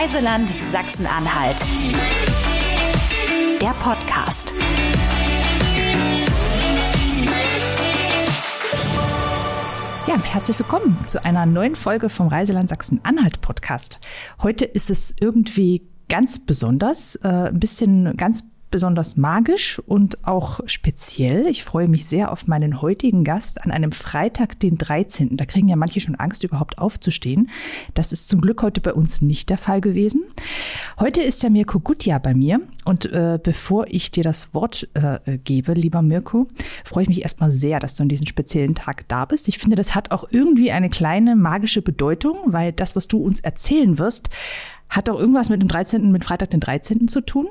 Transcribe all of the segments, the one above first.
Reiseland Sachsen-Anhalt. Der Podcast. Ja, herzlich willkommen zu einer neuen Folge vom Reiseland Sachsen-Anhalt Podcast. Heute ist es irgendwie ganz besonders, äh, ein bisschen ganz besonders magisch und auch speziell. Ich freue mich sehr auf meinen heutigen Gast an einem Freitag, den 13. Da kriegen ja manche schon Angst, überhaupt aufzustehen. Das ist zum Glück heute bei uns nicht der Fall gewesen. Heute ist der Mirko Gutja bei mir. Und äh, bevor ich dir das Wort äh, gebe, lieber Mirko, freue ich mich erstmal sehr, dass du an diesem speziellen Tag da bist. Ich finde, das hat auch irgendwie eine kleine magische Bedeutung, weil das, was du uns erzählen wirst, hat auch irgendwas mit dem 13., mit Freitag den 13. zu tun.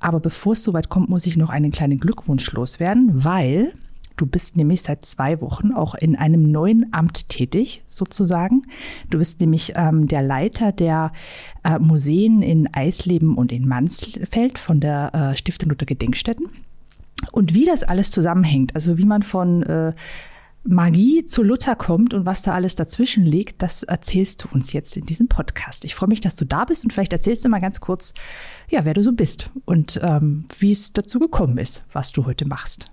Aber bevor es soweit kommt, muss ich noch einen kleinen Glückwunsch loswerden, weil du bist nämlich seit zwei Wochen auch in einem neuen Amt tätig, sozusagen. Du bist nämlich ähm, der Leiter der äh, Museen in Eisleben und in Mansfeld von der äh, Stiftung Luther Gedenkstätten. Und wie das alles zusammenhängt, also wie man von äh, Magie zu Luther kommt und was da alles dazwischen liegt, das erzählst du uns jetzt in diesem Podcast. Ich freue mich, dass du da bist und vielleicht erzählst du mal ganz kurz, ja, wer du so bist und ähm, wie es dazu gekommen ist, was du heute machst.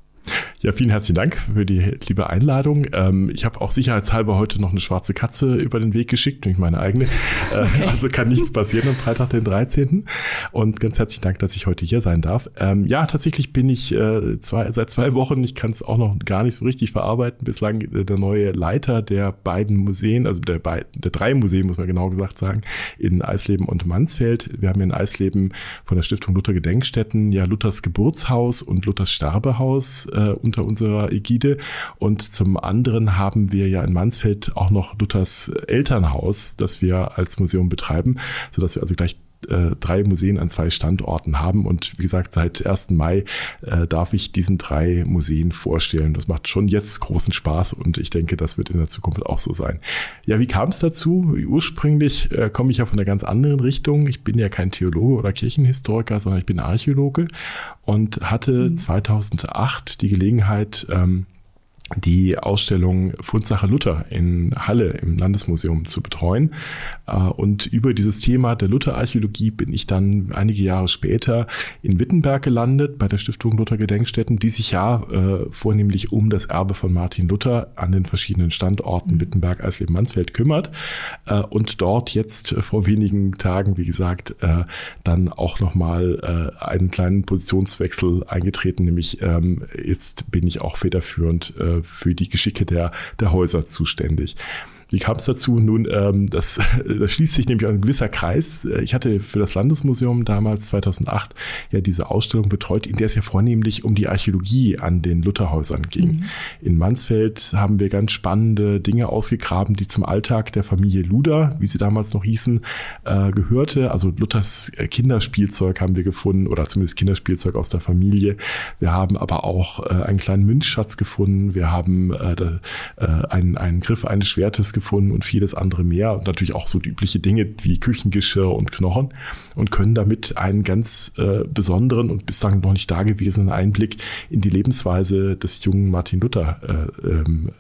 Ja, vielen herzlichen Dank für die liebe Einladung. Ähm, ich habe auch sicherheitshalber heute noch eine schwarze Katze über den Weg geschickt, nämlich meine eigene. Äh, okay. Also kann nichts passieren am Freitag, den 13. Und ganz herzlichen Dank, dass ich heute hier sein darf. Ähm, ja, tatsächlich bin ich äh, zwei, seit zwei Wochen, ich kann es auch noch gar nicht so richtig verarbeiten, bislang äh, der neue Leiter der beiden Museen, also der, der drei Museen, muss man genau gesagt sagen, in Eisleben und Mansfeld. Wir haben in Eisleben von der Stiftung Luther Gedenkstätten ja Luthers Geburtshaus und Luthers Sterbehaus äh, unter unserer Ägide. Und zum anderen haben wir ja in Mansfeld auch noch Luthers Elternhaus, das wir als Museum betreiben, sodass wir also gleich äh, drei Museen an zwei Standorten haben. Und wie gesagt, seit 1. Mai äh, darf ich diesen drei Museen vorstellen. Das macht schon jetzt großen Spaß und ich denke, das wird in der Zukunft auch so sein. Ja, wie kam es dazu? Ursprünglich äh, komme ich ja von einer ganz anderen Richtung. Ich bin ja kein Theologe oder Kirchenhistoriker, sondern ich bin Archäologe und hatte mhm. 2008 die Gelegenheit, ähm, die Ausstellung Fundsache Luther in Halle im Landesmuseum zu betreuen. Äh, und über dieses Thema der Lutherarchäologie bin ich dann einige Jahre später in Wittenberg gelandet bei der Stiftung Luther Gedenkstätten, die sich ja äh, vornehmlich um das Erbe von Martin Luther an den verschiedenen Standorten Wittenberg, Eisleben, Mansfeld kümmert. Äh, und dort jetzt vor wenigen Tagen, wie gesagt, dann auch nochmal einen kleinen Positionswechsel eingetreten, nämlich ähm, jetzt bin ich auch federführend für die Geschicke der, der Häuser zuständig. Wie kam es dazu? Nun, ähm, das, das schließt sich nämlich ein gewisser Kreis. Ich hatte für das Landesmuseum damals 2008 ja diese Ausstellung betreut, in der es ja vornehmlich um die Archäologie an den Lutherhäusern ging. Mhm. In Mansfeld haben wir ganz spannende Dinge ausgegraben, die zum Alltag der Familie Luder, wie sie damals noch hießen, äh, gehörte. Also Luthers Kinderspielzeug haben wir gefunden oder zumindest Kinderspielzeug aus der Familie. Wir haben aber auch äh, einen kleinen Münzschatz gefunden. Wir haben äh, äh, einen, einen Griff eines Schwertes gefunden gefunden und vieles andere mehr. Und natürlich auch so übliche Dinge wie Küchengeschirr und Knochen und können damit einen ganz äh, besonderen und bislang noch nicht dagewesenen Einblick in die Lebensweise des jungen Martin Luther äh, ähm,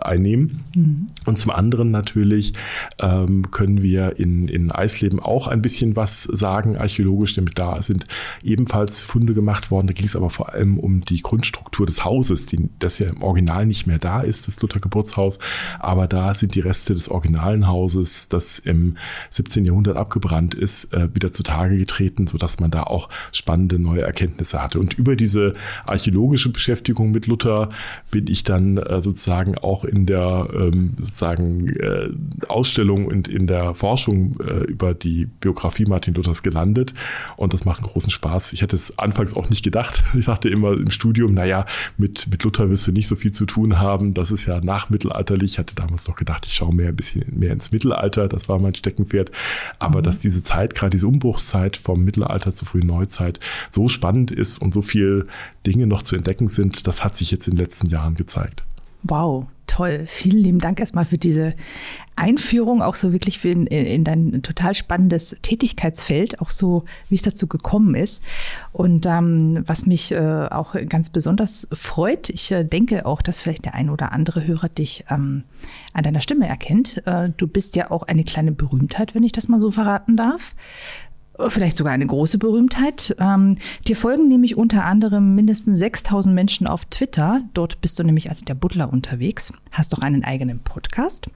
einnehmen. Mhm. Und zum anderen natürlich ähm, können wir in, in Eisleben auch ein bisschen was sagen, archäologisch, denn da sind ebenfalls Funde gemacht worden. Da ging es aber vor allem um die Grundstruktur des Hauses, die, das ja im Original nicht mehr da ist, das Luther Geburtshaus. Aber da sind die Reste des originalen Hauses, das im 17. Jahrhundert abgebrannt ist, äh, wieder zutage getreten, sodass man da auch spannende neue Erkenntnisse hatte. Und über diese archäologische Beschäftigung mit Luther bin ich dann äh, sozusagen auch in der ähm, sozusagen äh, Ausstellung und in der Forschung über die Biografie Martin Luthers gelandet. Und das macht einen großen Spaß. Ich hätte es anfangs auch nicht gedacht. Ich dachte immer im Studium, naja, mit, mit Luther wirst du nicht so viel zu tun haben. Das ist ja nachmittelalterlich. Ich hatte damals noch gedacht, ich schaue mehr ein bisschen mehr ins Mittelalter, das war mein Steckenpferd. Aber mhm. dass diese Zeit, gerade diese Umbruchszeit vom Mittelalter zur frühen Neuzeit, so spannend ist und so viele Dinge noch zu entdecken sind, das hat sich jetzt in den letzten Jahren gezeigt. Wow, toll. Vielen lieben Dank erstmal für diese Einführung, auch so wirklich in, in dein total spannendes Tätigkeitsfeld, auch so, wie es dazu gekommen ist. Und ähm, was mich äh, auch ganz besonders freut, ich äh, denke auch, dass vielleicht der ein oder andere Hörer dich ähm, an deiner Stimme erkennt. Äh, du bist ja auch eine kleine Berühmtheit, wenn ich das mal so verraten darf vielleicht sogar eine große Berühmtheit. Ähm, dir folgen nämlich unter anderem mindestens 6000 Menschen auf Twitter. Dort bist du nämlich als der Butler unterwegs, hast doch einen eigenen Podcast.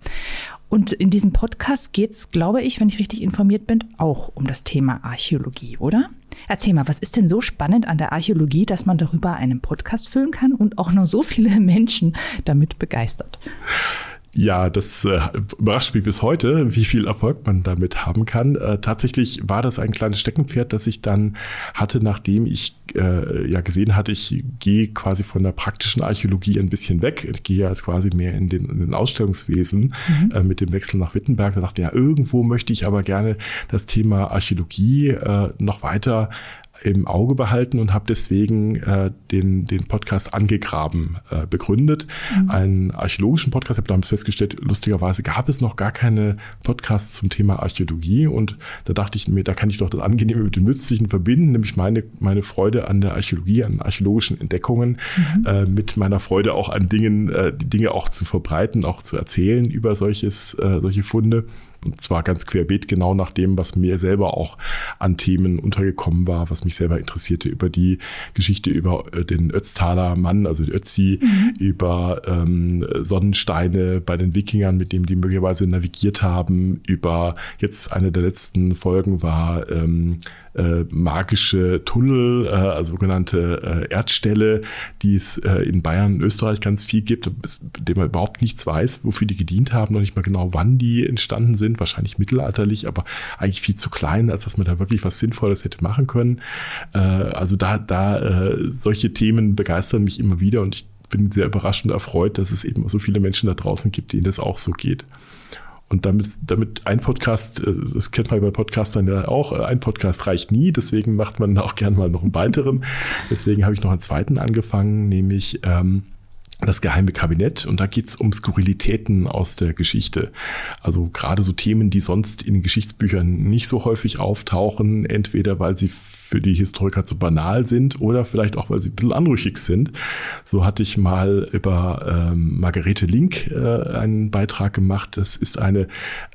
Und in diesem Podcast geht es, glaube ich, wenn ich richtig informiert bin, auch um das Thema Archäologie, oder? Erzähl mal, was ist denn so spannend an der Archäologie, dass man darüber einen Podcast füllen kann und auch noch so viele Menschen damit begeistert? Ja, das äh, überrascht mich bis heute, wie viel Erfolg man damit haben kann. Äh, tatsächlich war das ein kleines Steckenpferd, das ich dann hatte, nachdem ich äh, ja gesehen hatte, ich gehe quasi von der praktischen Archäologie ein bisschen weg. Ich gehe jetzt quasi mehr in den, in den Ausstellungswesen mhm. äh, mit dem Wechsel nach Wittenberg. Da dachte ich, ja, irgendwo möchte ich aber gerne das Thema Archäologie äh, noch weiter im Auge behalten und habe deswegen äh, den, den Podcast Angegraben äh, begründet. Mhm. Einen archäologischen Podcast, ich habe damals festgestellt, lustigerweise gab es noch gar keine Podcasts zum Thema Archäologie und da dachte ich mir, da kann ich doch das Angenehme mit dem Nützlichen verbinden, nämlich meine, meine Freude an der Archäologie, an archäologischen Entdeckungen, mhm. äh, mit meiner Freude auch an Dingen, äh, die Dinge auch zu verbreiten, auch zu erzählen über solches, äh, solche Funde. Und zwar ganz querbeet, genau nach dem, was mir selber auch an Themen untergekommen war, was mich selber interessierte, über die Geschichte über äh, den Ötztaler Mann, also Ötzi, mhm. über ähm, Sonnensteine bei den Wikingern, mit dem die möglicherweise navigiert haben, über jetzt eine der letzten Folgen war ähm, äh, magische Tunnel, äh, also sogenannte äh, Erdställe, die es äh, in Bayern und Österreich ganz viel gibt, dem man überhaupt nichts weiß, wofür die gedient haben, noch nicht mal genau, wann die entstanden sind, wahrscheinlich mittelalterlich, aber eigentlich viel zu klein, als dass man da wirklich was Sinnvolles hätte machen können. Äh, also da, da äh, solche Themen begeistern mich immer wieder und ich bin sehr überrascht und erfreut, dass es eben so viele Menschen da draußen gibt, denen das auch so geht. Und damit, damit ein Podcast, äh, das kennt man bei Podcastern ja auch, äh, ein Podcast reicht nie, deswegen macht man auch gern mal noch einen weiteren. Deswegen habe ich noch einen zweiten angefangen, nämlich ähm, das geheime Kabinett und da geht es um Skurrilitäten aus der Geschichte. Also gerade so Themen, die sonst in Geschichtsbüchern nicht so häufig auftauchen, entweder weil sie für die Historiker zu banal sind oder vielleicht auch, weil sie ein bisschen anrüchig sind. So hatte ich mal über ähm, Margarete Link äh, einen Beitrag gemacht. Das ist eine,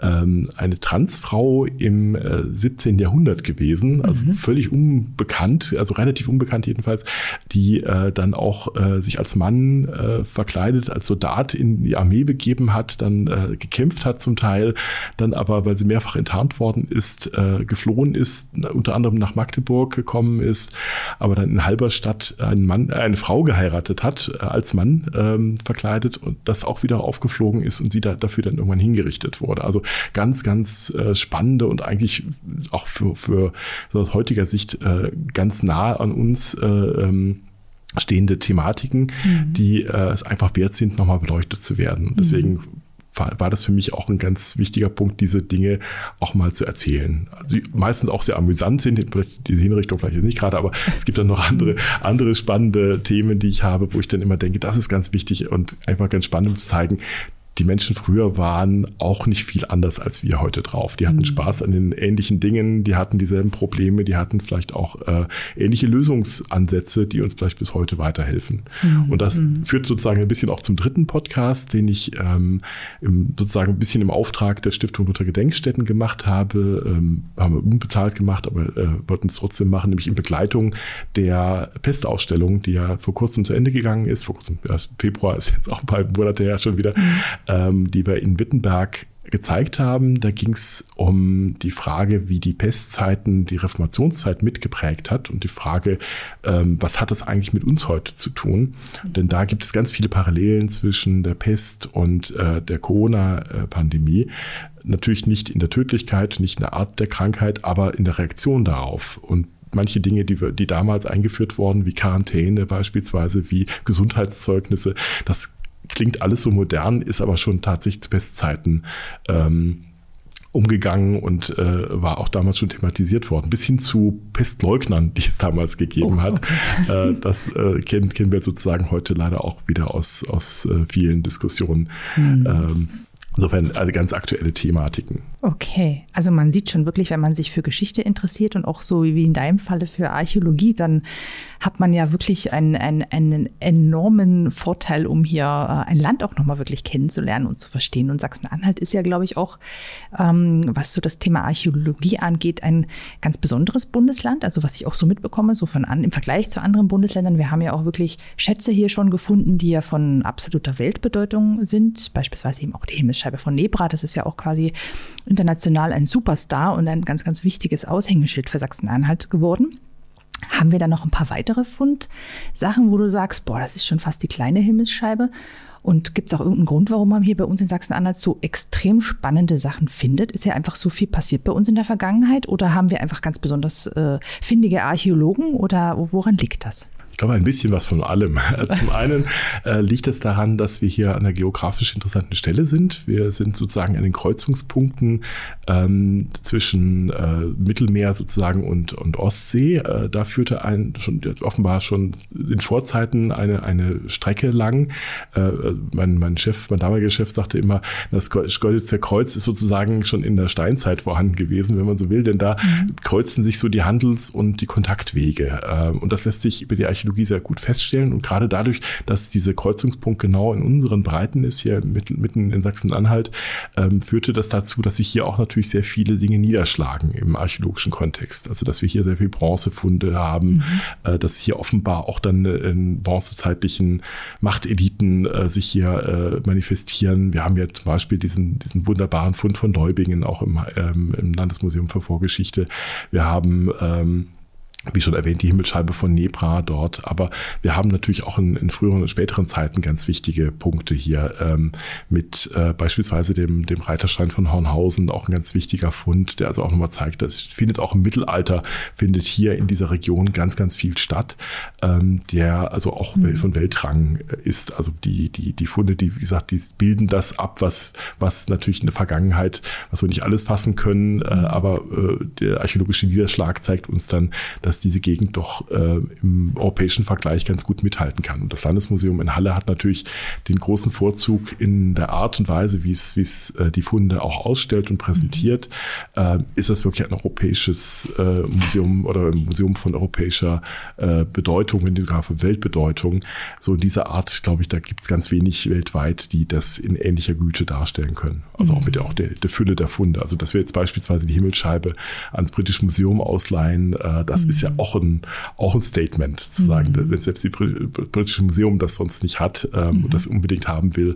ähm, eine Transfrau im äh, 17. Jahrhundert gewesen, also mhm. völlig unbekannt, also relativ unbekannt jedenfalls, die äh, dann auch äh, sich als Mann äh, verkleidet, als Soldat in die Armee begeben hat, dann äh, gekämpft hat zum Teil, dann aber, weil sie mehrfach enttarnt worden ist, geflohen ist, unter anderem nach Magdeburg Hamburg gekommen ist, aber dann in Halberstadt einen Mann, eine Frau geheiratet hat, äh, als Mann ähm, verkleidet und das auch wieder aufgeflogen ist und sie da, dafür dann irgendwann hingerichtet wurde. Also ganz, ganz äh, spannende und eigentlich auch für, für aus heutiger Sicht äh, ganz nah an uns äh, ähm, stehende Thematiken, mhm. die äh, es einfach wert sind, nochmal beleuchtet zu werden. Und deswegen mhm war, war das für mich auch ein ganz wichtiger Punkt, diese Dinge auch mal zu erzählen. Die meistens auch sehr amüsant sind, diese Hinrichtung vielleicht jetzt nicht gerade, aber es gibt dann noch andere, andere spannende Themen, die ich habe, wo ich dann immer denke, das ist ganz wichtig und einfach ganz spannend um zu zeigen, die Menschen früher waren auch nicht viel anders als wir heute drauf. Die hatten mhm. Spaß an den ähnlichen Dingen, die hatten dieselben Probleme, die hatten vielleicht auch äh, ähnliche Lösungsansätze, die uns vielleicht bis heute weiterhelfen. Mhm. Und das mhm. führt sozusagen ein bisschen auch zum dritten Podcast, den ich ähm, im, sozusagen ein bisschen im Auftrag der Stiftung Luther Gedenkstätten gemacht habe. Ähm, haben wir unbezahlt gemacht, aber äh, wollten es trotzdem machen, nämlich in Begleitung der Pestausstellung, die ja vor kurzem zu Ende gegangen ist. Vor kurzem, ja, Februar ist jetzt auch ein paar Monate her schon wieder. Ähm, die wir in Wittenberg gezeigt haben. Da ging es um die Frage, wie die Pestzeiten die Reformationszeit mitgeprägt hat und die Frage, ähm, was hat das eigentlich mit uns heute zu tun? Denn da gibt es ganz viele Parallelen zwischen der Pest und äh, der Corona-Pandemie. Natürlich nicht in der Tödlichkeit, nicht in der Art der Krankheit, aber in der Reaktion darauf. Und manche Dinge, die, wir, die damals eingeführt wurden, wie Quarantäne beispielsweise, wie Gesundheitszeugnisse, das klingt alles so modern, ist aber schon tatsächlich zu Bestzeiten ähm, umgegangen und äh, war auch damals schon thematisiert worden, bis hin zu Pestleugnern, die es damals gegeben oh, hat. Okay. Äh, das äh, kennen, kennen wir sozusagen heute leider auch wieder aus, aus äh, vielen Diskussionen. Mhm. Ähm, Insofern also ganz aktuelle Thematiken. Okay, also man sieht schon wirklich, wenn man sich für Geschichte interessiert und auch so wie in deinem Falle für Archäologie, dann hat man ja wirklich einen, einen, einen enormen Vorteil, um hier äh, ein Land auch nochmal wirklich kennenzulernen und zu verstehen. Und Sachsen-Anhalt ist ja, glaube ich, auch, ähm, was so das Thema Archäologie angeht, ein ganz besonderes Bundesland. Also was ich auch so mitbekomme, so von an, im Vergleich zu anderen Bundesländern. Wir haben ja auch wirklich Schätze hier schon gefunden, die ja von absoluter Weltbedeutung sind. Beispielsweise eben auch die Himmelsscheibe von Nebra. Das ist ja auch quasi international ein Superstar und ein ganz, ganz wichtiges Aushängeschild für Sachsen-Anhalt geworden. Haben wir da noch ein paar weitere Fundsachen, wo du sagst, boah, das ist schon fast die kleine Himmelsscheibe? Und gibt es auch irgendeinen Grund, warum man hier bei uns in Sachsen-Anhalt so extrem spannende Sachen findet? Ist ja einfach so viel passiert bei uns in der Vergangenheit? Oder haben wir einfach ganz besonders äh, findige Archäologen? Oder woran liegt das? Ich glaube, ein bisschen was von allem. Zum einen äh, liegt es daran, dass wir hier an einer geografisch interessanten Stelle sind. Wir sind sozusagen an den Kreuzungspunkten ähm, zwischen äh, Mittelmeer sozusagen und, und Ostsee. Äh, da führte ein schon offenbar schon in Vorzeiten eine, eine Strecke lang. Äh, mein, mein Chef, mein damaliger Chef sagte immer, das Golditzer Kreuz ist sozusagen schon in der Steinzeit vorhanden gewesen, wenn man so will, denn da mhm. kreuzten sich so die Handels- und die Kontaktwege. Äh, und das lässt sich über die Archäologie Archäologie sehr gut feststellen. Und gerade dadurch, dass dieser Kreuzungspunkt genau in unseren Breiten ist, hier mitten in Sachsen-Anhalt, ähm, führte das dazu, dass sich hier auch natürlich sehr viele Dinge niederschlagen im archäologischen Kontext. Also dass wir hier sehr viel Bronzefunde haben, mhm. äh, dass hier offenbar auch dann äh, in bronzezeitlichen Machteliten äh, sich hier äh, manifestieren. Wir haben ja zum Beispiel diesen, diesen wunderbaren Fund von Neubingen auch im, ähm, im Landesmuseum für Vorgeschichte. Wir haben ähm, wie schon erwähnt, die Himmelsscheibe von Nebra dort. Aber wir haben natürlich auch in, in früheren und späteren Zeiten ganz wichtige Punkte hier ähm, mit äh, beispielsweise dem, dem Reiterstein von Hornhausen, auch ein ganz wichtiger Fund, der also auch nochmal zeigt, dass findet auch im Mittelalter, findet hier in dieser Region ganz, ganz viel statt, ähm, der also auch mhm. von Weltrang ist. Also die, die, die Funde, die, wie gesagt, die bilden das ab, was, was natürlich in der Vergangenheit, was wir nicht alles fassen können, äh, mhm. aber äh, der archäologische Niederschlag zeigt uns dann, dass dass diese Gegend doch äh, im europäischen Vergleich ganz gut mithalten kann. Und das Landesmuseum in Halle hat natürlich den großen Vorzug in der Art und Weise, wie es, wie es äh, die Funde auch ausstellt und präsentiert. Mhm. Äh, ist das wirklich ein europäisches äh, Museum oder ein Museum von europäischer äh, Bedeutung, wenn sogar von Weltbedeutung. So in dieser Art, glaube ich, da gibt es ganz wenig weltweit, die das in ähnlicher Güte darstellen können. Also mhm. auch mit der, auch der, der Fülle der Funde. Also dass wir jetzt beispielsweise die Himmelsscheibe ans Britische Museum ausleihen, äh, das mhm. ist ja auch ein, auch ein Statement zu sagen, mhm. wenn selbst die Britische Museum das sonst nicht hat ähm, mhm. und das unbedingt haben will,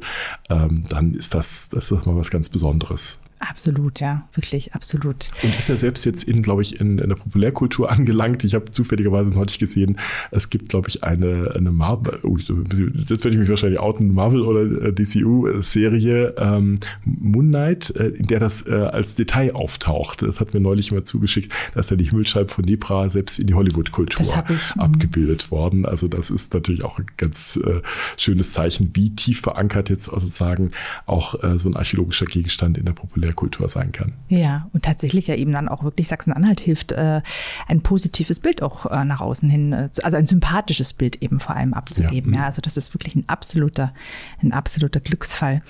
ähm, dann ist das, das ist mal was ganz Besonderes. Absolut, ja, wirklich, absolut. Und ist ja selbst jetzt in, glaube ich, in, in der Populärkultur angelangt. Ich habe zufälligerweise neulich gesehen, es gibt, glaube ich, eine, eine Marvel, oh, jetzt werde ich mich wahrscheinlich outen, Marvel oder äh, DCU-Serie ähm, Moon Knight, äh, in der das äh, als Detail auftaucht. Das hat mir neulich mal zugeschickt, dass da die Himmelscheibe von Nebra selbst in die Hollywood-Kultur mhm. abgebildet worden. Also das ist natürlich auch ein ganz äh, schönes Zeichen, wie tief verankert jetzt sozusagen auch äh, so ein archäologischer Gegenstand in der Populärkultur der Kultur sein kann. Ja, und tatsächlich ja eben dann auch wirklich Sachsen-Anhalt hilft, äh, ein positives Bild auch äh, nach außen hin, äh, also ein sympathisches Bild eben vor allem abzugeben. Ja, ja also das ist wirklich ein absoluter, ein absoluter Glücksfall.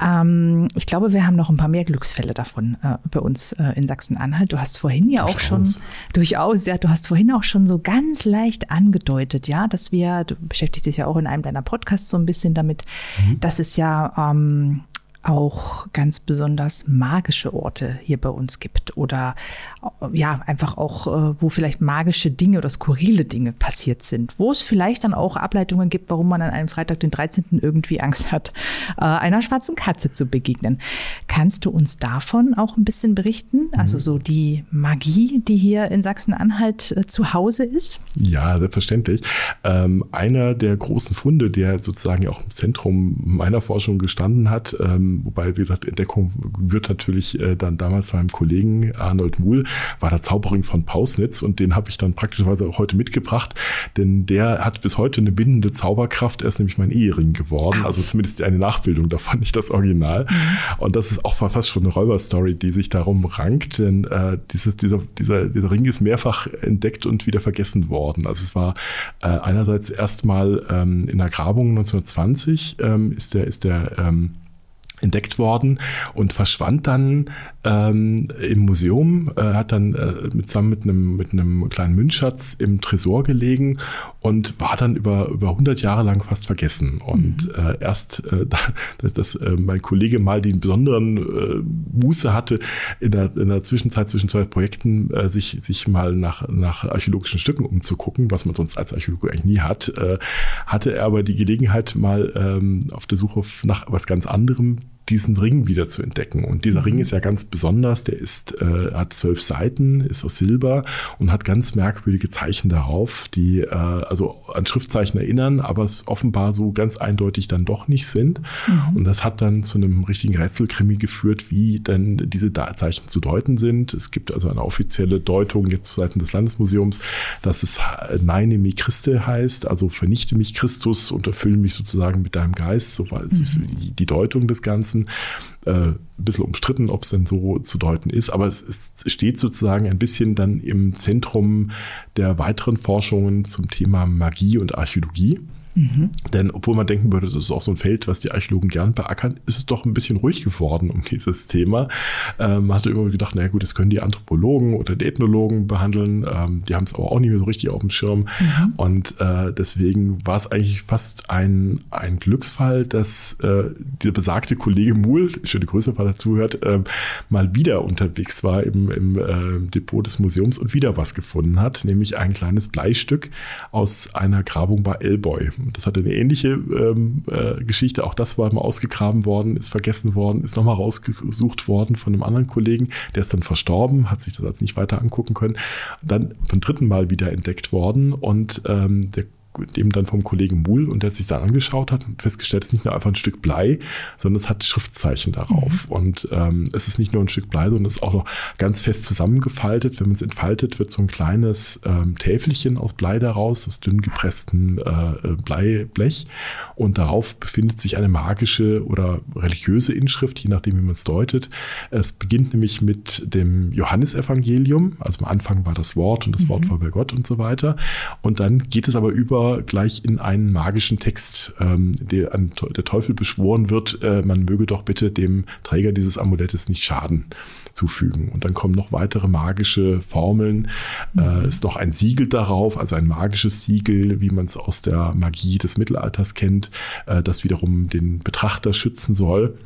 Ähm, ich glaube, wir haben noch ein paar mehr Glücksfälle davon äh, bei uns äh, in Sachsen-Anhalt. Du hast vorhin ja auch schon, durchaus, ja, du hast vorhin auch schon so ganz leicht angedeutet, ja, dass wir, du beschäftigst dich ja auch in einem deiner Podcasts so ein bisschen damit, mhm. dass es ja ähm, auch ganz besonders magische Orte hier bei uns gibt oder ja, einfach auch, äh, wo vielleicht magische Dinge oder skurrile Dinge passiert sind, wo es vielleicht dann auch Ableitungen gibt, warum man an einem Freitag, den 13. irgendwie Angst hat, äh, einer schwarzen Katze zu begegnen. Kannst du uns davon auch ein bisschen berichten? Also so die Magie, die hier in Sachsen-Anhalt zu Hause ist? Ja, selbstverständlich. Ähm, einer der großen Funde, der sozusagen auch im Zentrum meiner Forschung gestanden hat, ähm, wobei, wie gesagt, Entdeckung wird natürlich äh, dann damals meinem Kollegen Arnold Muhl, war der Zauberring von Pausnitz und den habe ich dann praktischerweise auch heute mitgebracht, denn der hat bis heute eine bindende Zauberkraft. Er ist nämlich mein Ehering geworden, also zumindest eine Nachbildung davon, nicht das Original. Und das ist auch fast schon eine Räuberstory, die sich darum rankt, denn äh, dieses, dieser, dieser, dieser Ring ist mehrfach entdeckt und wieder vergessen worden. Also es war äh, einerseits erstmal ähm, in der Grabung 1920 ähm, ist der, ist der ähm, entdeckt worden und verschwand dann ähm, im Museum, äh, hat dann äh, zusammen mit einem, mit einem kleinen Münzschatz im Tresor gelegen und war dann über, über 100 Jahre lang fast vergessen. Und mhm. äh, erst, äh, dass, dass äh, mein Kollege mal den besonderen äh, Muße hatte, in der, in der Zwischenzeit zwischen zwei Projekten sich, sich mal nach, nach archäologischen Stücken umzugucken, was man sonst als Archäologe eigentlich nie hat, hatte er aber die Gelegenheit, mal ähm, auf der Suche nach was ganz anderem diesen Ring wieder zu entdecken. Und dieser Ring mhm. ist ja ganz besonders. Der ist, äh, hat zwölf Seiten, ist aus Silber und hat ganz merkwürdige Zeichen darauf, die äh, also an Schriftzeichen erinnern, aber es offenbar so ganz eindeutig dann doch nicht sind. Mhm. Und das hat dann zu einem richtigen Rätselkrimi geführt, wie denn diese Zeichen zu deuten sind. Es gibt also eine offizielle Deutung jetzt seitens des Landesmuseums, dass es Neine mi Christe heißt, also vernichte mich Christus und erfülle mich sozusagen mit deinem Geist. So war mhm. die, die Deutung des Ganzen. Äh, ein bisschen umstritten, ob es denn so zu deuten ist, aber es, es, steht sozusagen ein bisschen dann im Zentrum der weiteren Forschungen zum Thema Magie und Archäologie. Mhm. Denn obwohl man denken würde, das ist auch so ein Feld, was die Archäologen gern beackern, ist es doch ein bisschen ruhig geworden um dieses Thema. Ähm, man hatte immer gedacht, naja gut, das können die Anthropologen oder die Ethnologen behandeln. Ähm, die haben es aber auch nicht mehr so richtig auf dem Schirm. Mhm. Und äh, deswegen war es eigentlich fast ein, ein Glücksfall, dass äh, der besagte Kollege Muhl, schöne Grüße, falls er zuhört, äh, mal wieder unterwegs war im, im äh, Depot des Museums und wieder was gefunden hat, nämlich ein kleines Bleistück aus einer Grabung bei Elboy. Das hatte eine ähnliche ähm, äh, Geschichte. Auch das war mal ausgegraben worden, ist vergessen worden, ist nochmal rausgesucht worden von einem anderen Kollegen. Der ist dann verstorben, hat sich das also nicht weiter angucken können. Dann beim dritten Mal wieder entdeckt worden und ähm, der eben dann vom Kollegen Muhl und der sich dann angeschaut hat und festgestellt, es ist nicht nur einfach ein Stück Blei, sondern es hat Schriftzeichen darauf. Mhm. Und ähm, es ist nicht nur ein Stück Blei, sondern es ist auch noch ganz fest zusammengefaltet. Wenn man es entfaltet, wird so ein kleines ähm, Täfelchen aus Blei daraus, aus dünn gepresstem äh, Bleiblech. Und darauf befindet sich eine magische oder religiöse Inschrift, je nachdem, wie man es deutet. Es beginnt nämlich mit dem Johannesevangelium. Also am Anfang war das Wort und das mhm. Wort war bei Gott und so weiter. Und dann geht es aber über gleich in einen magischen Text, ähm, der an der Teufel beschworen wird, äh, man möge doch bitte dem Träger dieses Amulettes nicht Schaden zufügen. Und dann kommen noch weitere magische Formeln. Äh, mhm. Äh, ist noch ein Siegel darauf, also ein magisches Siegel, wie man es aus der Magie des Mittelalters kennt, äh, das wiederum den Betrachter schützen soll.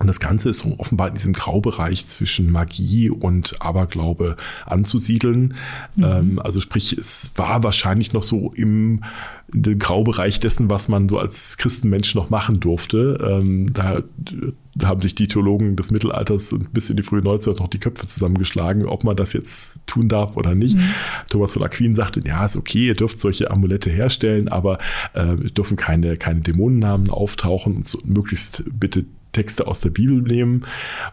Und das Ganze ist offenbar in diesem Graubereich zwischen Magie und Aberglaube anzusiedeln. Mhm. Ähm, also sprich, es war wahrscheinlich noch so im, Graubereich dessen, was man so als Christenmensch noch machen durfte. Ähm, da, haben sich die Theologen des Mittelalters bis in die frühe Neuzeit noch die Köpfe zusammengeschlagen, ob man das jetzt tun darf oder nicht. Mhm. Thomas von Aquin sagte, ja, ist okay, ihr dürft solche Amulette herstellen, aber äh, dürfen keine, keine Dämonennamen auftauchen und so, möglichst bitte Texte aus der Bibel nehmen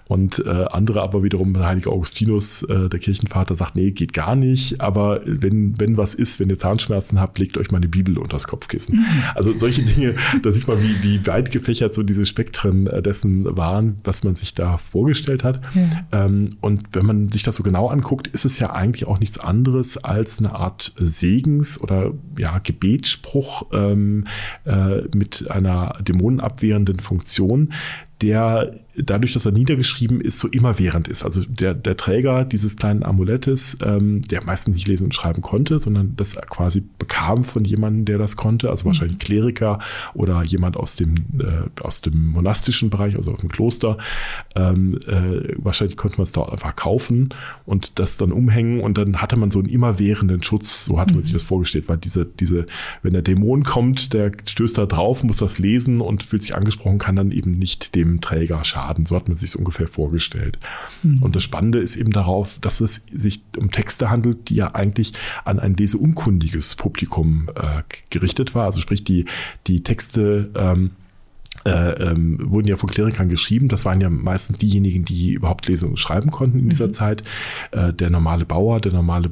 und äh, andere aber wiederum, Heiliger Augustinus, äh, der Kirchenvater, sagt, nee, geht gar nicht, aber wenn, wenn was ist, wenn ihr Zahnschmerzen habt, legt euch mal eine Bibel unter das Kopfkissen. Mhm. Also solche Dinge, da sieht man, wie, wie weit gefächert so diese Spektren äh, dessen waren, was man sich da vorgestellt hat. Ja. Ähm, und wenn man sich das so genau anguckt, ist es ja eigentlich auch nichts anderes als eine Art Segens- oder ja, Gebetsspruch ähm, äh, mit einer dämonenabwehrenden Funktion, der dadurch, dass er niedergeschrieben ist, so immerwährend ist. Also der, der Träger dieses kleinen Amulettes, ähm, der meistens nicht lesen und schreiben konnte, sondern das quasi bekam von jemandem, der das konnte, also wahrscheinlich mhm. Kleriker oder jemand aus dem, äh, aus dem monastischen Bereich, also aus dem Kloster. Ähm, äh, wahrscheinlich konnte man es da einfach kaufen und das dann umhängen und dann hatte man so einen immerwährenden Schutz, so hatte man sich mhm. das vorgestellt, weil diese, diese, wenn der Dämon kommt, der stößt da drauf, muss das lesen und fühlt sich angesprochen, kann dann eben nicht dem Träger schaden. Milliarden. So hat man sich ungefähr vorgestellt. Mhm. Und das Spannende ist eben darauf, dass es sich um Texte handelt, die ja eigentlich an ein leseunkundiges Publikum äh, gerichtet war. Also sprich, die, die Texte ähm, äh, ähm, wurden ja von Klerikern geschrieben. Das waren ja meistens diejenigen, die überhaupt lesen und schreiben konnten in dieser mhm. Zeit. Äh, der normale Bauer, der normale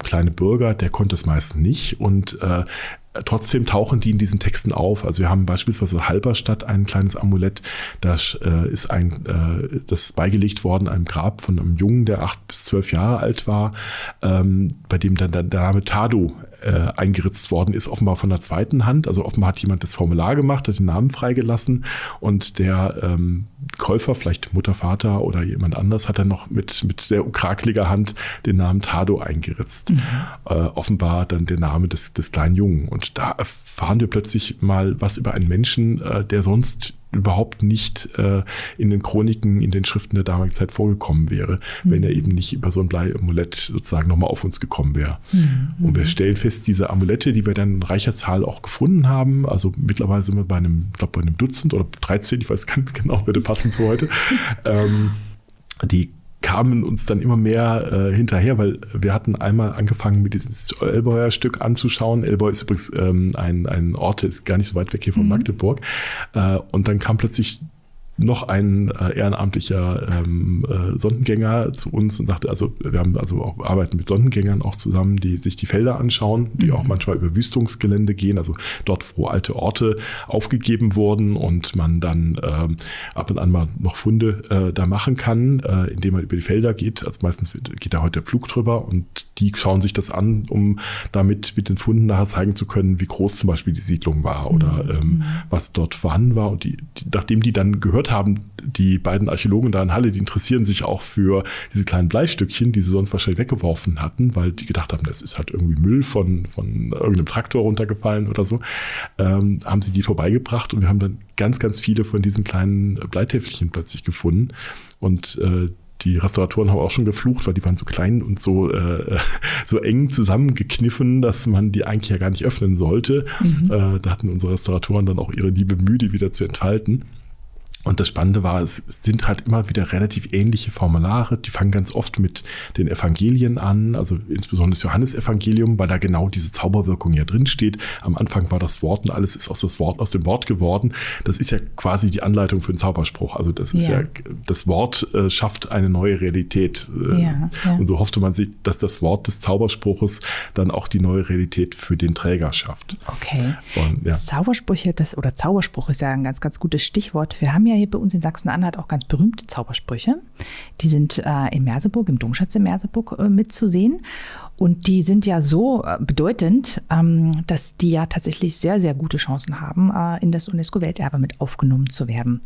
kleine Bürger, der konnte es meistens nicht. Und äh, trotzdem tauchen die in diesen Texten auf. Also wir haben beispielsweise Halberstadt ein kleines Amulett, da äh, ist ein, äh, das ist beigelegt worden einem Grab von einem Jungen, der acht bis zwölf Jahre alt war, ähm, bei dem dann der Name Tado äh, eingeritzt worden ist, offenbar von der zweiten Hand. Also offenbar hat jemand das Formular gemacht, hat den Namen freigelassen und der ähm, Käufer, vielleicht Mutter, Vater oder jemand anders, hat dann noch mit, mit sehr krakeliger Hand den Namen Tado eingeritzt. Mhm. Äh, offenbar dann der Name des, des kleinen Jungen. Und da erfahren wir plötzlich mal was über einen Menschen, äh, der sonst überhaupt nicht äh, in den Chroniken, in den Schriften der damaligen Zeit vorgekommen wäre, mhm. wenn er eben nicht über so ein Bleiamulett sozusagen nochmal auf uns gekommen wäre. Mhm. Und wir stellen fest, diese Amulette, die wir dann in reicher Zahl auch gefunden haben, also mittlerweile sind wir bei einem, ich glaube bei einem Dutzend oder 13, ich weiß gar nicht genau, würde passen zu heute, ähm, die kamen uns dann immer mehr äh, hinterher, weil wir hatten einmal angefangen, mit diesem Elbauer Stück anzuschauen. Elbau ist übrigens ähm, ein, ein Ort, ist gar nicht so weit weg hier von mhm. Magdeburg. Äh, und dann kam plötzlich noch ein äh, ehrenamtlicher ähm, äh, Sondengänger zu uns und dachte, also wir haben also auch arbeiten mit Sondengängern auch zusammen, die sich die Felder anschauen, die mhm. auch manchmal über Wüstungsgelände gehen, also dort, wo alte Orte aufgegeben wurden und man dann ähm, ab und an mal noch Funde äh, da machen kann, äh, indem man über die Felder geht. Also meistens geht da heute der Flug drüber und die schauen sich das an, um damit mit den Funden nachher zeigen zu können, wie groß zum Beispiel die Siedlung war oder mhm. ähm, was dort vorhanden war. Und die, die, nachdem die dann gehört gehört haben, die beiden Archäologen da in Halle, die interessieren sich auch für diese kleinen Bleistückchen, die sie sonst wahrscheinlich weggeworfen hatten, weil die gedacht haben, das ist halt irgendwie Müll von, von irgendeinem Traktor runtergefallen oder so, ähm, haben sie die vorbeigebracht und wir haben dann ganz, ganz viele von diesen kleinen Bleitäfelchen plötzlich gefunden. Und äh, die Restauratoren haben auch schon geflucht, weil die waren so klein und so, äh, so eng zusammengekniffen, dass man die eigentlich ja gar nicht öffnen sollte. Mhm. Äh, da hatten unsere Restauratoren dann auch ihre liebe Mühe, die wieder zu entfalten. Und das Spannende war, es sind halt immer wieder relativ ähnliche Formulare. Die fangen ganz oft mit den Evangelien an, also insbesondere das Johannesevangelium, weil da genau diese Zauberwirkung ja drin steht. Am Anfang war das Wort und alles ist aus, das Wort, aus dem Wort geworden. Das ist ja quasi die Anleitung für den Zauberspruch. Also das ist ja, ja das Wort äh, schafft eine neue Realität. Äh, ja, ja. Und so hoffte man sich, dass das Wort des Zauberspruches dann auch die neue Realität für den Träger schafft. Okay. Und, Zaubersprüche, das oder Zauberspruch ist ja ein ganz, ganz gutes Stichwort. Wir haben ja hier bei uns in Sachsen-Anhalt auch ganz berühmte Zaubersprüche. Die sind äh, in Merseburg, im Domschatz in Merseburg äh, mitzusehen. Und die sind ja so äh, bedeutend, ähm, dass die ja tatsächlich sehr, sehr gute Chancen haben, äh, in das UNESCO-Welterbe mit aufgenommen zu werden.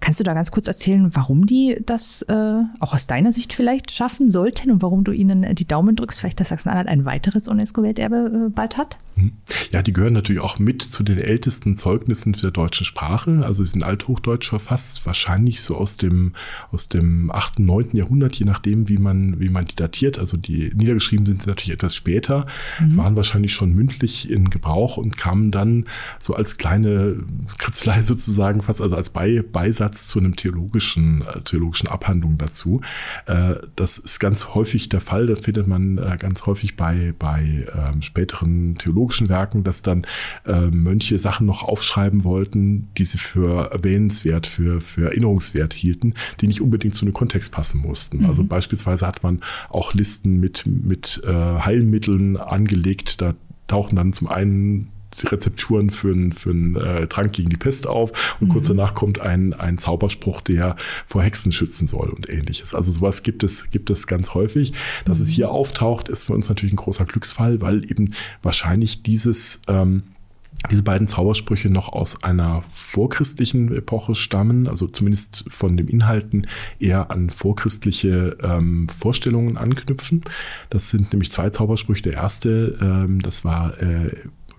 Kannst du da ganz kurz erzählen, warum die das äh, auch aus deiner Sicht vielleicht schaffen sollten und warum du ihnen die Daumen drückst, vielleicht, dass Sachsen-Anhalt ein weiteres UNESCO-Welterbe äh, bald hat? Hm. Ja, die gehören natürlich auch mit zu den ältesten Zeugnissen der deutschen Sprache. Also sie sind althochdeutsch verfasst, wahrscheinlich so aus dem, aus dem 8., 9. Jahrhundert, je nachdem, wie man, wie man die datiert. Also die niedergeschrieben sind sie natürlich etwas später, mhm. waren wahrscheinlich schon mündlich in Gebrauch und kamen dann so als kleine Kritzelei sozusagen, fast also als Be Beisatz zu einem theologischen, äh, theologischen Abhandlung dazu. Äh, das ist ganz häufig der Fall. Das findet man äh, ganz häufig bei, bei ähm, späteren Theologen theologischen Werken, dass dann äh, Mönche Sachen noch aufschreiben wollten, die sie für erwähnenswert, für, für erinnerungswert hielten, die nicht unbedingt zu einem Kontext passen mussten. Mhm. Also beispielsweise hat man auch Listen mit, mit äh, Heilmitteln angelegt. Da tauchen dann zum einen Rezepturen für einen, für einen äh, Trank gegen die Pest auf und mhm. kurz danach kommt ein, ein Zauberspruch, der vor Hexen schützen soll und ähnliches. Also sowas gibt es, gibt es ganz häufig. Dass mhm. es hier auftaucht, ist für uns natürlich ein großer Glücksfall, weil eben wahrscheinlich dieses ähm, diese beiden Zaubersprüche noch aus einer vorchristlichen Epoche stammen, also zumindest von den Inhalten eher an vorchristliche ähm, Vorstellungen anknüpfen. Das sind nämlich zwei Zaubersprüche. Der erste, ähm, das war äh,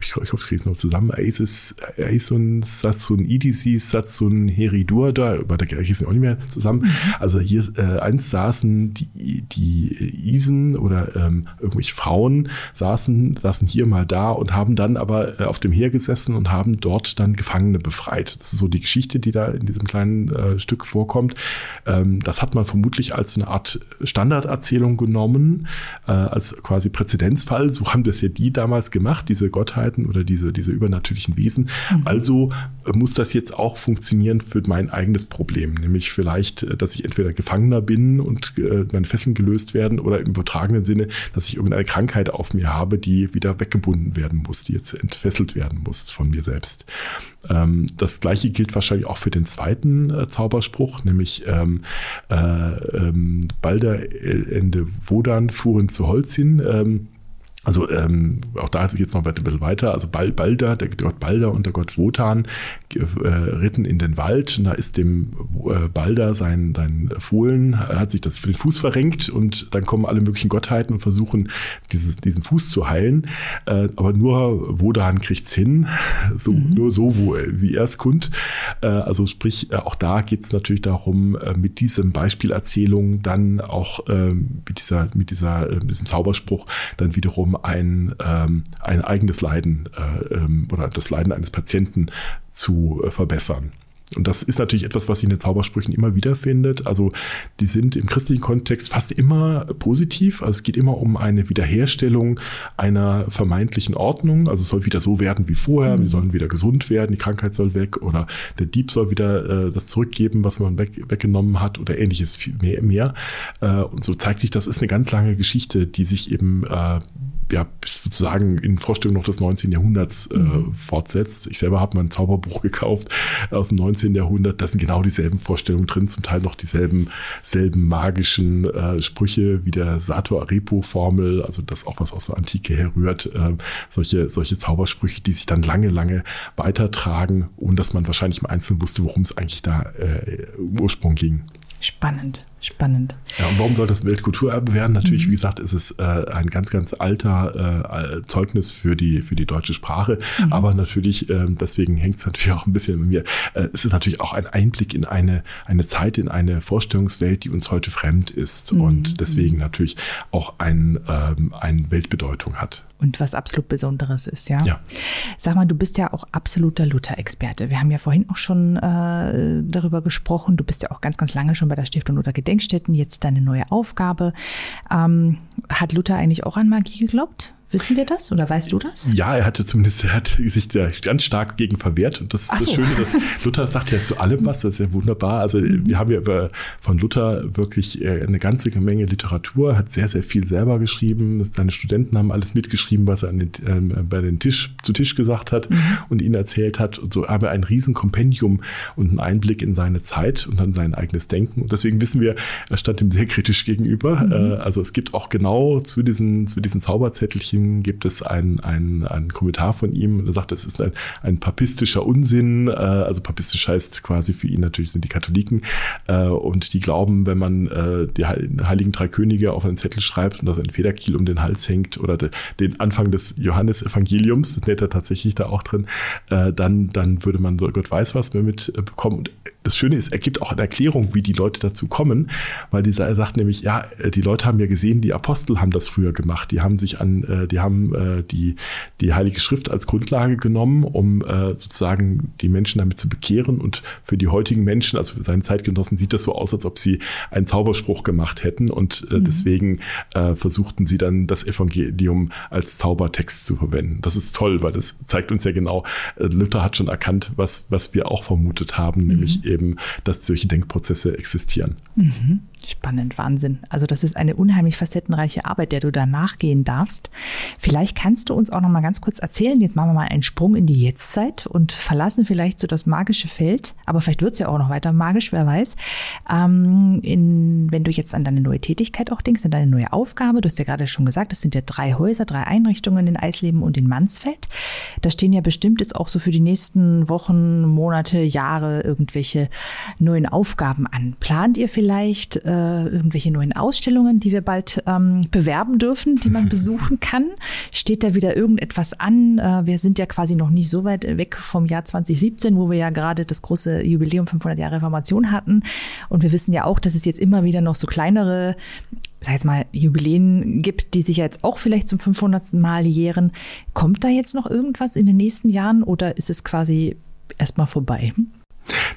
ich, ich hoffe, es kriege es noch zusammen, Aces, Aeson, Satsun, EDC, Satsun, Heridur, da, aber da kriege ich es auch nicht mehr zusammen. Also hier, äh, eins saßen die, die Isen oder ähm, irgendwelche Frauen saßen, saßen hier mal da und haben dann aber äh, auf dem Heer gesessen und haben dort dann Gefangene befreit. Das ist so die Geschichte, die da in diesem kleinen äh, Stück vorkommt. Ähm, das hat man vermutlich als eine Art Standarderzählung genommen, äh, als quasi Präzedenzfall. So haben das ja die damals gemacht, diese Gottheit Gewalten oder diese, diese übernatürlichen Wesen. Mhm. Also äh, muss das jetzt auch funktionieren für mein eigenes Problem, nämlich vielleicht, äh, dass ich entweder Gefangener bin und äh, meine Fesseln gelöst werden oder im übertragenen Sinne, dass ich irgendeine Krankheit auf mir habe, die wieder weggebunden werden muss, die jetzt entfesselt werden muss von mir selbst. Ähm, das gleiche gilt wahrscheinlich auch für den zweiten Zauberspruch, nämlich ähm, äh, ähm, Balder Ende Wodan fuhren zu Holzin. Ähm, also ähm, auch da geht es noch ein bisschen weiter. Also Balder, der Gott Balder und der Gott Wotan ritten in den Wald. Und da ist dem äh, Balder sein, sein Fohlen, hat sich das für den Fuß verrenkt und dann kommen alle möglichen Gottheiten und versuchen, dieses, diesen Fuß zu heilen. Äh, aber nur Wodan kriegt's hin, so, mhm. nur so, wo, wie er es kund. Äh, also sprich, auch da geht es natürlich darum, mit diesem Beispielerzählung dann auch ähm, mit, dieser, mit dieser, mit diesem Zauberspruch dann wiederum ein, ähm, ein eigenes Leiden äh, ähm, oder das Leiden eines Patienten zu äh, verbessern. Und das ist natürlich etwas, was sich in den Zaubersprüchen immer wieder findet. Also die sind im christlichen Kontext fast immer positiv. Also es geht immer um eine Wiederherstellung einer vermeintlichen Ordnung. Also es soll wieder so werden wie vorher. Mhm. Wir sollen wieder gesund werden. Die Krankheit soll weg oder der Dieb soll wieder äh, das zurückgeben, was man weg, weggenommen hat oder ähnliches viel mehr. mehr. Äh, und so zeigt sich, das ist eine ganz lange Geschichte, die sich eben äh, ja, sozusagen in Vorstellung noch des 19. Jahrhunderts äh, mhm. fortsetzt. Ich selber habe mal ein Zauberbuch gekauft aus dem 19. Jahrhundert. Da sind genau dieselben Vorstellungen drin, zum Teil noch dieselben selben magischen äh, Sprüche wie der Sato Arepo-Formel, also das auch was aus der Antike herrührt. Äh, solche, solche Zaubersprüche, die sich dann lange, lange weitertragen, ohne dass man wahrscheinlich im Einzelnen wusste, worum es eigentlich da äh, im Ursprung ging. Spannend, spannend. Ja, und warum soll das Weltkulturerbe werden? Natürlich, mhm. wie gesagt, ist es äh, ein ganz, ganz alter äh, Zeugnis für die, für die deutsche Sprache. Mhm. Aber natürlich, äh, deswegen hängt es natürlich auch ein bisschen mit mir. Äh, es ist natürlich auch ein Einblick in eine, eine Zeit, in eine Vorstellungswelt, die uns heute fremd ist mhm. und deswegen natürlich auch ein, ähm, eine Weltbedeutung hat und was absolut Besonderes ist, ja? Ja. Sag mal, du bist ja auch absoluter Luther-Experte. Wir haben ja vorhin auch schon äh, darüber gesprochen. Du bist ja auch ganz, ganz lange schon bei der Stiftung Luther Gedenkstätten. Jetzt deine neue Aufgabe. Ähm, hat Luther eigentlich auch an Magie geglaubt? Wissen wir das oder weißt du das? Ja, er hatte zumindest, er hat sich da ganz stark gegen verwehrt. Und das ist so. das Schöne, dass Luther sagt ja zu allem was, das ist ja wunderbar. Also mhm. wir haben ja über, von Luther wirklich äh, eine ganze Menge Literatur, hat sehr, sehr viel selber geschrieben. Seine Studenten haben alles mitgeschrieben, was er an den, äh, bei den Tisch, zu Tisch gesagt hat mhm. und ihnen erzählt hat. Und so aber ein Riesenkompendium und einen Einblick in seine Zeit und dann sein eigenes Denken. Und deswegen wissen wir, er stand ihm sehr kritisch gegenüber. Mhm. Äh, also es gibt auch genau zu diesen, zu diesen Zauberzettelchen München gibt es einen, einen, Kommentar von ihm, der sagt, das ist ein, ein papistischer Unsinn. Äh, also papistisch heißt quasi für ihn natürlich sind die Katholiken. Äh, und die glauben, wenn man äh, die Heiligen Drei Könige auf einen Zettel schreibt und das ein Federkiel um den Hals hängt oder den Anfang des Johannesevangeliums, das nennt er tatsächlich da auch drin, dann, dann würde man so Gott weiß was mehr mitbekommen. Und das Schöne ist, er gibt auch eine Erklärung, wie die Leute dazu kommen, weil dieser, er sagt nämlich, ja, die Leute haben ja gesehen, die Apostel haben das früher gemacht. Die haben sich an die haben äh, die, die Heilige Schrift als Grundlage genommen, um äh, sozusagen die Menschen damit zu bekehren. Und für die heutigen Menschen, also für seine Zeitgenossen, sieht das so aus, als ob sie einen Zauberspruch gemacht hätten. Und äh, mhm. deswegen äh, versuchten sie dann das Evangelium als Zaubertext zu verwenden. Das ist toll, weil das zeigt uns ja genau, äh, Luther hat schon erkannt, was, was wir auch vermutet haben, mhm. nämlich eben, dass solche Denkprozesse existieren. Mhm. Spannend, Wahnsinn. Also das ist eine unheimlich facettenreiche Arbeit, der du da nachgehen darfst. Vielleicht kannst du uns auch noch mal ganz kurz erzählen, jetzt machen wir mal einen Sprung in die Jetztzeit und verlassen vielleicht so das magische Feld, aber vielleicht wird es ja auch noch weiter magisch, wer weiß. Ähm, in, wenn du jetzt an deine neue Tätigkeit auch denkst, an deine neue Aufgabe, du hast ja gerade schon gesagt, es sind ja drei Häuser, drei Einrichtungen in Eisleben und in Mansfeld. Da stehen ja bestimmt jetzt auch so für die nächsten Wochen, Monate, Jahre irgendwelche neuen Aufgaben an. Plant ihr vielleicht äh, irgendwelche neuen Ausstellungen, die wir bald ähm, bewerben dürfen, die man besuchen kann? Steht da wieder irgendetwas an? Äh, wir sind ja quasi noch nicht so weit weg vom Jahr 2017, wo wir ja gerade das große Jubiläum 500 Jahre Reformation hatten. Und wir wissen ja auch, dass es jetzt immer wieder noch so kleinere sag jetzt mal, Jubiläen gibt, die sich jetzt auch vielleicht zum 500. Mal jähren. Kommt da jetzt noch irgendwas in den nächsten Jahren oder ist es quasi erstmal vorbei?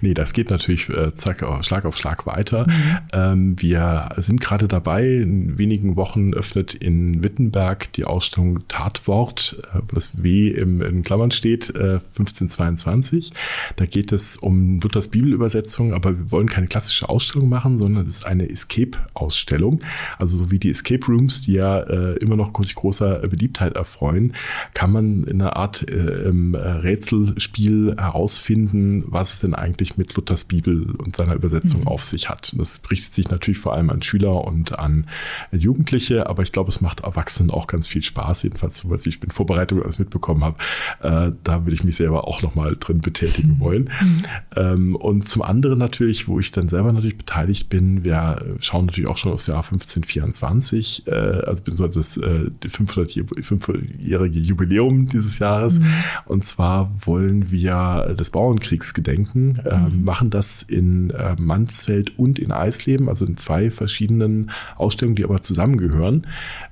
Nee, das geht natürlich äh, zack, Schlag auf Schlag weiter. Ähm, wir sind gerade dabei, in wenigen Wochen öffnet in Wittenberg die Ausstellung Tatwort, äh, das W im, in Klammern steht, äh, 1522. Da geht es um Luthers Bibelübersetzung, aber wir wollen keine klassische Ausstellung machen, sondern es ist eine Escape-Ausstellung. Also so wie die Escape Rooms, die ja äh, immer noch sich großer Beliebtheit erfreuen, kann man in einer Art äh, äh, Rätselspiel herausfinden, was es denn eigentlich mit Luthers Bibel und seiner Übersetzung mhm. auf sich hat. Das richtet sich natürlich vor allem an Schüler und an Jugendliche, aber ich glaube, es macht Erwachsenen auch ganz viel Spaß, jedenfalls, was ich in Vorbereitung alles mitbekommen habe. Äh, da würde ich mich selber auch nochmal drin betätigen mhm. wollen. Mhm. Ähm, und zum anderen natürlich, wo ich dann selber natürlich beteiligt bin, wir schauen natürlich auch schon aufs Jahr 1524, äh, also das äh, 500-jährige Jubiläum dieses Jahres. Mhm. Und zwar wollen wir des Bauernkriegs gedenken, äh, mhm. machen das in äh, Mansfeld und in Eisleben, also in zwei verschiedenen Ausstellungen, die aber zusammengehören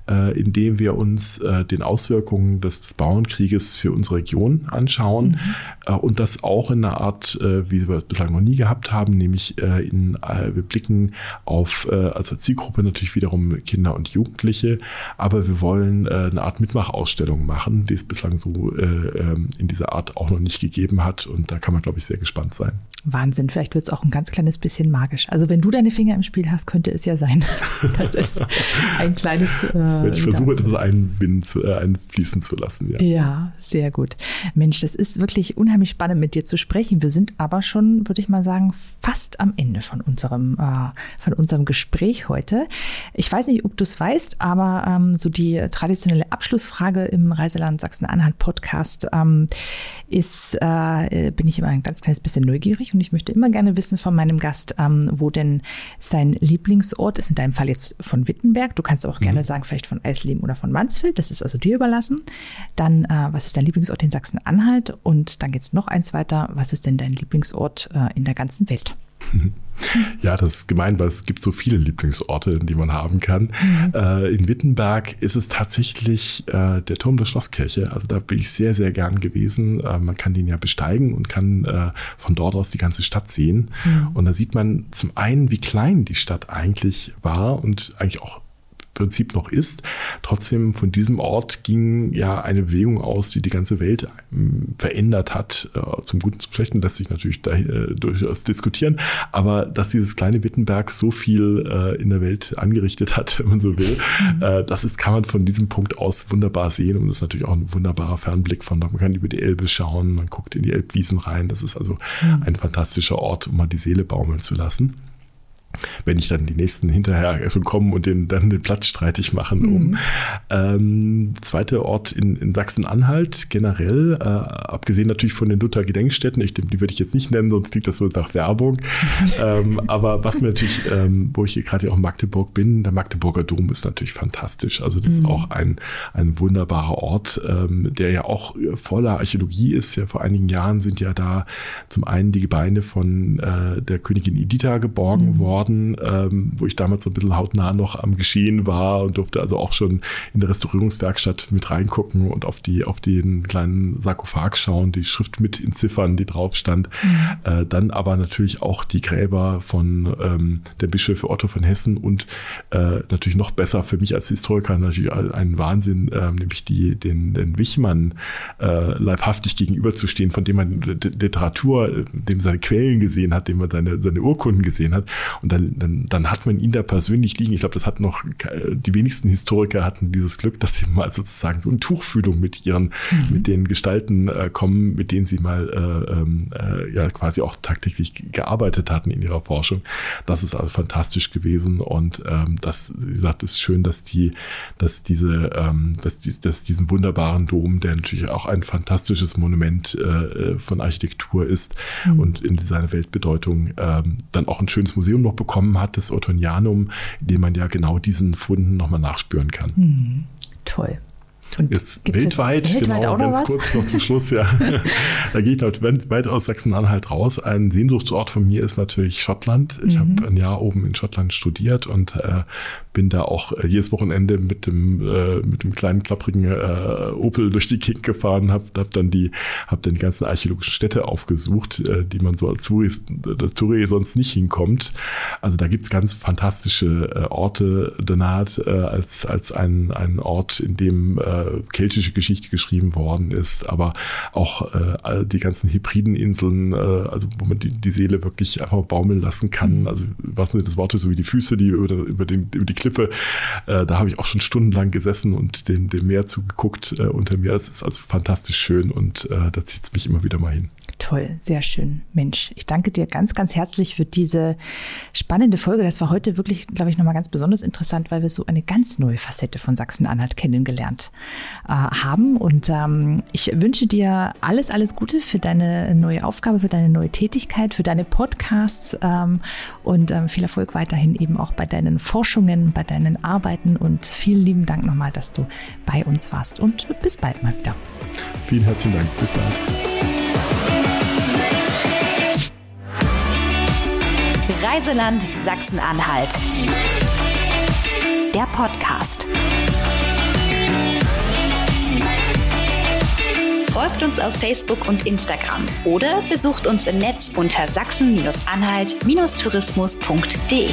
äh, indem wir uns äh, den Auswirkungen des Bauernkrieges für unsere Region anschauen mhm. äh, und das auch in einer Art, äh, wie wir es bislang noch nie gehabt haben, nämlich äh, in, äh, wir blicken auf, also Zielgruppe natürlich wiederum Kinder und Jugendliche, aber wir wollen eine Art Mitmachausstellung machen, die es bislang so ähm, in dieser Art auch noch nicht gegeben hat und da kann man, glaube ich, sehr gespannt sein. Wahnsinn, vielleicht wird es auch ein ganz kleines bisschen magisch. Also wenn du deine Finger im Spiel hast, könnte es ja sein, dass es ein kleines wenn ich versuche, etwas einbinden zu, äh, einfließen zu lassen. Ja. ja, sehr gut. Mensch, das ist wirklich unheimlich spannend, mit dir zu sprechen. Wir sind aber schon, würde ich mal sagen, fast am Ende von unserem, äh, von unserem Gespräch heute. Ich weiß nicht, ob du es weißt, aber ähm, so die traditionelle Abschlussfrage im Reiseland Sachsen-Anhalt Podcast ähm, ist, äh, bin ich immer ein ganz kleines bisschen neugierig und ich möchte immer gerne wissen von meinem Gast, ähm, wo denn sein Lieblingsort ist. In deinem Fall jetzt von Wittenberg. Du kannst auch mhm. gerne sagen, vielleicht von Eisleben oder von Mansfeld. Das ist also dir überlassen. Dann, äh, was ist dein Lieblingsort in Sachsen-Anhalt? Und dann geht es noch eins weiter. Was ist denn dein Lieblingsort äh, in der ganzen Welt? Ja, das ist gemein, weil es gibt so viele Lieblingsorte, die man haben kann. Mhm. Äh, in Wittenberg ist es tatsächlich äh, der Turm der Schlosskirche. Also da bin ich sehr, sehr gern gewesen. Äh, man kann den ja besteigen und kann äh, von dort aus die ganze Stadt sehen. Mhm. Und da sieht man zum einen, wie klein die Stadt eigentlich war und eigentlich auch Prinzip noch ist. Trotzdem von diesem Ort ging ja eine Bewegung aus, die die ganze Welt ähm, verändert hat. Äh, zum Guten, zum Schlechten lässt sich natürlich da, äh, durchaus diskutieren. Aber dass dieses kleine Wittenberg so viel äh, in der Welt angerichtet hat, wenn man so will, mhm. äh, das ist, kann man von diesem Punkt aus wunderbar sehen. Und das ist natürlich auch ein wunderbarer Fernblick von, man kann über die Elbe schauen, man guckt in die Elbwiesen rein. Das ist also mhm. ein fantastischer Ort, um mal die Seele baumeln zu lassen wenn ich dann die nächsten hinterher kommen und den, dann den Platz streitig machen. Mhm. Um. Ähm, zweiter Ort in, in Sachsen-Anhalt generell, äh, abgesehen natürlich von den Luther-Gedenkstätten, ich, die würde ich jetzt nicht nennen, sonst klingt das so nach Werbung. ähm, aber was mir natürlich, ähm, wo ich hier gerade auch in Magdeburg bin, der Magdeburger Dom ist natürlich fantastisch. Also das mhm. ist auch ein, ein wunderbarer Ort, ähm, der ja auch voller Archäologie ist. Ja, vor einigen Jahren sind ja da zum einen die Gebeine von äh, der Königin Editha geborgen mhm. worden worden, ähm, wo ich damals so ein bisschen hautnah noch am Geschehen war und durfte also auch schon in der Restaurierungswerkstatt mit reingucken und auf die auf den kleinen Sarkophag schauen, die Schrift mit entziffern, die drauf stand. Mhm. Äh, dann aber natürlich auch die Gräber von ähm, der Bischöfe Otto von Hessen und äh, natürlich noch besser für mich als Historiker natürlich ein Wahnsinn, äh, nämlich die, den, den Wichmann äh, leibhaftig gegenüberzustehen, von dem man Literatur, dem seine Quellen gesehen hat, dem man seine, seine Urkunden gesehen hat. Und dann, dann, dann hat man ihn da persönlich liegen. Ich glaube, das hat noch, die wenigsten Historiker hatten dieses Glück, dass sie mal sozusagen so eine Tuchfühlung mit ihren, mhm. mit den Gestalten äh, kommen, mit denen sie mal äh, ähm, äh, ja quasi auch tagtäglich gearbeitet hatten in ihrer Forschung. Das ist also fantastisch gewesen und ähm, das, wie gesagt, ist schön, dass die, dass diese, ähm, dass, die, dass diesen wunderbaren Dom, der natürlich auch ein fantastisches Monument äh, äh von Architektur ist mhm. und in seiner Weltbedeutung ähm, dann auch ein schönes Museum noch bekommen hat, das Otonianum, in dem man ja genau diesen Funden nochmal nachspüren kann. Mhm. Toll. Und ist weltweit, weltweit genau, ganz kurz noch zum Schluss, ja. da geht halt weit aus Sachsen-Anhalt raus. Ein Sehnsuchtsort von mir ist natürlich Schottland. Ich mhm. habe ein Jahr oben in Schottland studiert und äh, bin da auch äh, jedes Wochenende mit dem, äh, mit dem kleinen klapprigen äh, Opel durch die Gegend gefahren, habe hab dann die, habe dann die ganzen archäologischen Städte aufgesucht, äh, die man so als Tourist, äh, Tourist sonst nicht hinkommt. Also da gibt's ganz fantastische Orte. Donat als, als ein, ein Ort, in dem äh, keltische Geschichte geschrieben worden ist, aber auch äh, die ganzen Hebrideninseln, äh, also wo man die, die Seele wirklich einfach baumeln lassen kann. Mhm. Also was sind das Worte, so wie die Füße, die über, über, den, über die Klippe, äh, da habe ich auch schon stundenlang gesessen und dem, dem Meer zugeguckt äh, unter mir. Es ist also fantastisch schön und äh, da zieht es mich immer wieder mal hin. Toll, sehr schön. Mensch, ich danke dir ganz, ganz herzlich für diese spannende Folge. Das war heute wirklich, glaube ich, nochmal ganz besonders interessant, weil wir so eine ganz neue Facette von Sachsen-Anhalt kennengelernt äh, haben. Und ähm, ich wünsche dir alles, alles Gute für deine neue Aufgabe, für deine neue Tätigkeit, für deine Podcasts ähm, und ähm, viel Erfolg weiterhin eben auch bei deinen Forschungen, bei deinen Arbeiten. Und vielen lieben Dank nochmal, dass du bei uns warst. Und bis bald mal wieder. Vielen herzlichen Dank. Bis bald. Reiseland Sachsen-Anhalt. Der Podcast. Folgt uns auf Facebook und Instagram oder besucht uns im Netz unter sachsen-anhalt-tourismus.de.